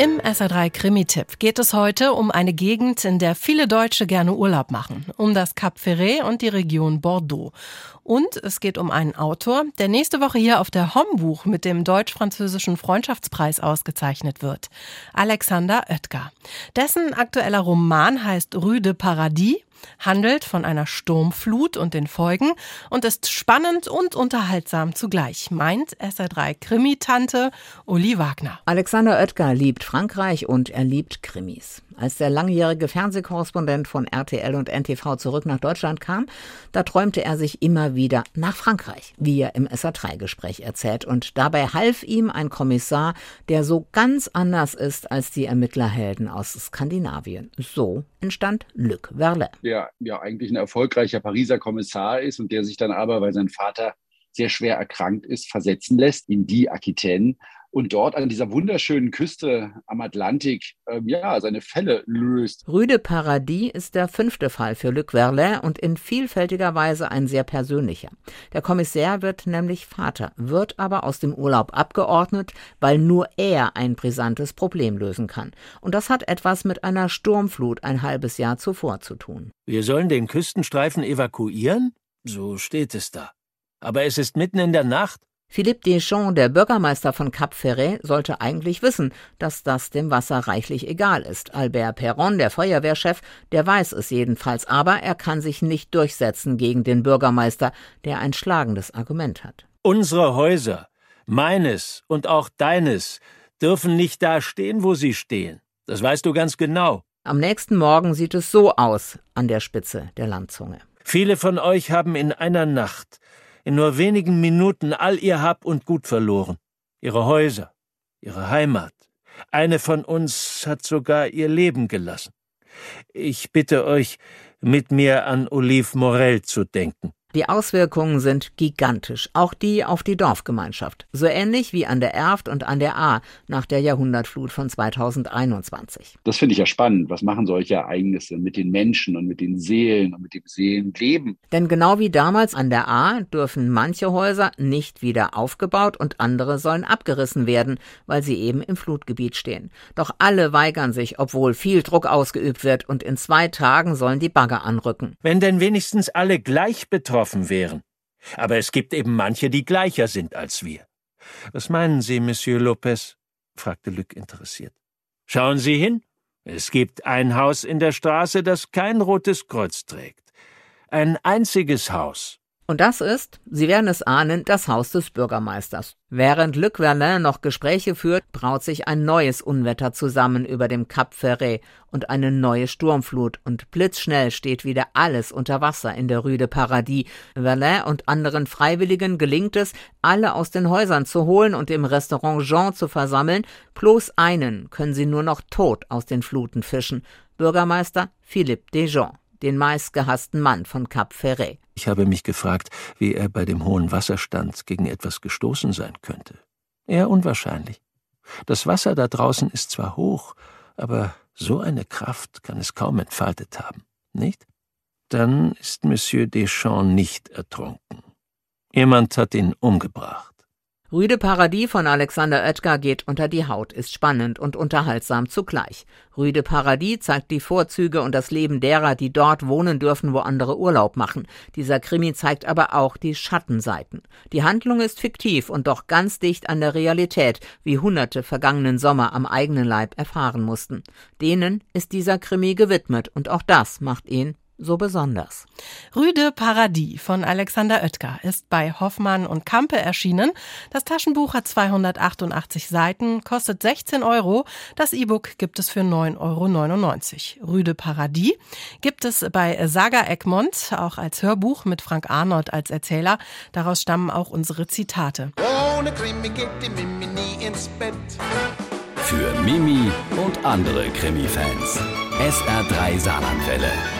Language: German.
Im SR3 Krimi-Tipp geht es heute um eine Gegend, in der viele Deutsche gerne Urlaub machen, um das Cap Ferret und die Region Bordeaux. Und es geht um einen Autor, der nächste Woche hier auf der Hombuch mit dem deutsch-französischen Freundschaftspreis ausgezeichnet wird. Alexander Oetker. Dessen aktueller Roman heißt Rue de Paradis handelt von einer Sturmflut und den Folgen und ist spannend und unterhaltsam zugleich, meint SR3 Krimitante Uli Wagner. Alexander Oetker liebt Frankreich und er liebt Krimis. Als der langjährige Fernsehkorrespondent von RTL und NTV zurück nach Deutschland kam, da träumte er sich immer wieder nach Frankreich, wie er im SA3-Gespräch erzählt. Und dabei half ihm ein Kommissar, der so ganz anders ist als die Ermittlerhelden aus Skandinavien. So entstand Luc Verlet. Der ja eigentlich ein erfolgreicher Pariser Kommissar ist und der sich dann aber, weil sein Vater sehr schwer erkrankt ist, versetzen lässt in die Aquitaine und dort an dieser wunderschönen Küste am Atlantik ähm, ja seine Fälle löst. Rüde Paradis ist der fünfte Fall für Luc Verlet und in vielfältiger Weise ein sehr persönlicher. Der Kommissär wird nämlich Vater, wird aber aus dem Urlaub abgeordnet, weil nur er ein brisantes Problem lösen kann. Und das hat etwas mit einer Sturmflut ein halbes Jahr zuvor zu tun. Wir sollen den Küstenstreifen evakuieren? So steht es da. Aber es ist mitten in der Nacht. Philippe Deschamps, der Bürgermeister von Cap Ferret, sollte eigentlich wissen, dass das dem Wasser reichlich egal ist. Albert Perron, der Feuerwehrchef, der weiß es jedenfalls, aber er kann sich nicht durchsetzen gegen den Bürgermeister, der ein schlagendes Argument hat. Unsere Häuser, meines und auch deines, dürfen nicht da stehen, wo sie stehen. Das weißt du ganz genau. Am nächsten Morgen sieht es so aus an der Spitze der Landzunge. Viele von euch haben in einer Nacht in nur wenigen Minuten all ihr Hab und Gut verloren, ihre Häuser, ihre Heimat. Eine von uns hat sogar ihr Leben gelassen. Ich bitte euch, mit mir an Olive Morel zu denken. Die Auswirkungen sind gigantisch, auch die auf die Dorfgemeinschaft, so ähnlich wie an der Erft und an der A nach der Jahrhundertflut von 2021. Das finde ich ja spannend. Was machen solche Ereignisse mit den Menschen und mit den Seelen und mit dem Seelenleben? Denn genau wie damals an der A dürfen manche Häuser nicht wieder aufgebaut und andere sollen abgerissen werden, weil sie eben im Flutgebiet stehen. Doch alle weigern sich, obwohl viel Druck ausgeübt wird und in zwei Tagen sollen die Bagger anrücken. Wenn denn wenigstens alle gleich betroffen betroffen wären. Aber es gibt eben manche, die gleicher sind als wir. Was meinen Sie, Monsieur Lopez? fragte Luc interessiert. Schauen Sie hin. Es gibt ein Haus in der Straße, das kein rotes Kreuz trägt. Ein einziges Haus. Und das ist, Sie werden es ahnen, das Haus des Bürgermeisters. Während Luc Verlin noch Gespräche führt, braut sich ein neues Unwetter zusammen über dem Cap Ferret und eine neue Sturmflut und blitzschnell steht wieder alles unter Wasser in der Rue de Paradis. Verlin und anderen Freiwilligen gelingt es, alle aus den Häusern zu holen und im Restaurant Jean zu versammeln, bloß einen können sie nur noch tot aus den Fluten fischen. Bürgermeister Philippe Desjons den meistgehassten Mann von Cap Ferret. Ich habe mich gefragt, wie er bei dem hohen Wasserstand gegen etwas gestoßen sein könnte. Eher unwahrscheinlich. Das Wasser da draußen ist zwar hoch, aber so eine Kraft kann es kaum entfaltet haben, nicht? Dann ist Monsieur Deschamps nicht ertrunken. Jemand hat ihn umgebracht. Rüde Paradies von Alexander Oetker geht unter die Haut, ist spannend und unterhaltsam zugleich. Rüde Paradies zeigt die Vorzüge und das Leben derer, die dort wohnen dürfen, wo andere Urlaub machen. Dieser Krimi zeigt aber auch die Schattenseiten. Die Handlung ist fiktiv und doch ganz dicht an der Realität, wie hunderte vergangenen Sommer am eigenen Leib erfahren mussten. Denen ist dieser Krimi gewidmet und auch das macht ihn so besonders. Rüde Paradis von Alexander Oetker ist bei Hoffmann und Kampe erschienen. Das Taschenbuch hat 288 Seiten, kostet 16 Euro. Das E-Book gibt es für 9,99 Euro. Rüde Paradis gibt es bei Saga Egmont, auch als Hörbuch mit Frank Arnold als Erzähler. Daraus stammen auch unsere Zitate. Ohne Krimi geht die Mimi nie ins Bett. Für Mimi und andere Krimi-Fans. SR3 Saarlandwelle.